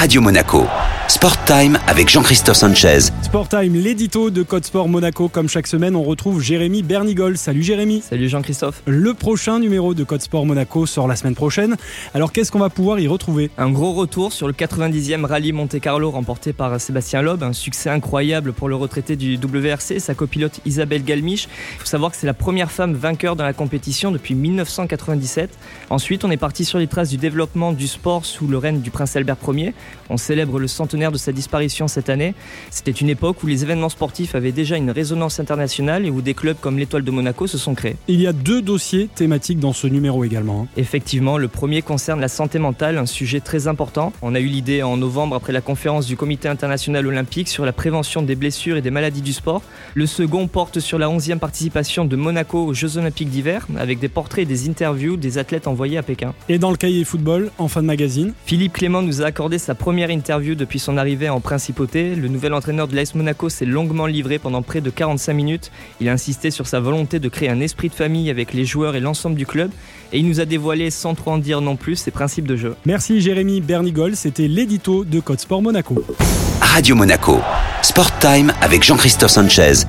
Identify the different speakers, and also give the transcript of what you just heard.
Speaker 1: Radio Monaco. Sport Time avec Jean-Christophe Sanchez.
Speaker 2: Sport Time, l'édito de Code Sport Monaco. Comme chaque semaine, on retrouve Jérémy Bernigol. Salut Jérémy.
Speaker 3: Salut Jean-Christophe.
Speaker 2: Le prochain numéro de Code Sport Monaco sort la semaine prochaine. Alors qu'est-ce qu'on va pouvoir y retrouver?
Speaker 3: Un gros retour sur le 90e rallye Monte Carlo remporté par Sébastien Loeb. Un succès incroyable pour le retraité du WRC, sa copilote Isabelle Galmiche. Il faut savoir que c'est la première femme vainqueur dans la compétition depuis 1997. Ensuite, on est parti sur les traces du développement du sport sous le règne du prince Albert Ier. On célèbre le centenaire de sa disparition cette année. C'était une époque où les événements sportifs avaient déjà une résonance internationale et où des clubs comme l'Étoile de Monaco se sont créés.
Speaker 2: Il y a deux dossiers thématiques dans ce numéro également. hein.
Speaker 3: Effectivement, le premier concerne la santé mentale, un sujet très important. On a eu l'idée en novembre après la conférence du Comité international olympique sur la prévention des blessures et des maladies du sport. Le second porte sur la 11e participation de Monaco aux Jeux olympiques d'hiver avec des portraits et des interviews des athlètes envoyés à Pékin.
Speaker 2: Et dans le cahier football, en fin de magazine,
Speaker 3: Philippe Clément nous a accordé sa première interview depuis son arrivée en principauté. Le nouvel entraîneur de l'AS Monaco s'est longuement livré pendant près de 45 minutes. Il a insisté sur sa volonté de créer un esprit de famille avec les joueurs et l'ensemble du club. Et il nous a dévoilé, sans trop en dire non plus, ses principes de jeu.
Speaker 2: merci Jérémy Bernigol. C'était l'édito de Code Sport Monaco.
Speaker 1: Radio Monaco. Sport Time avec Jean-Christophe Sanchez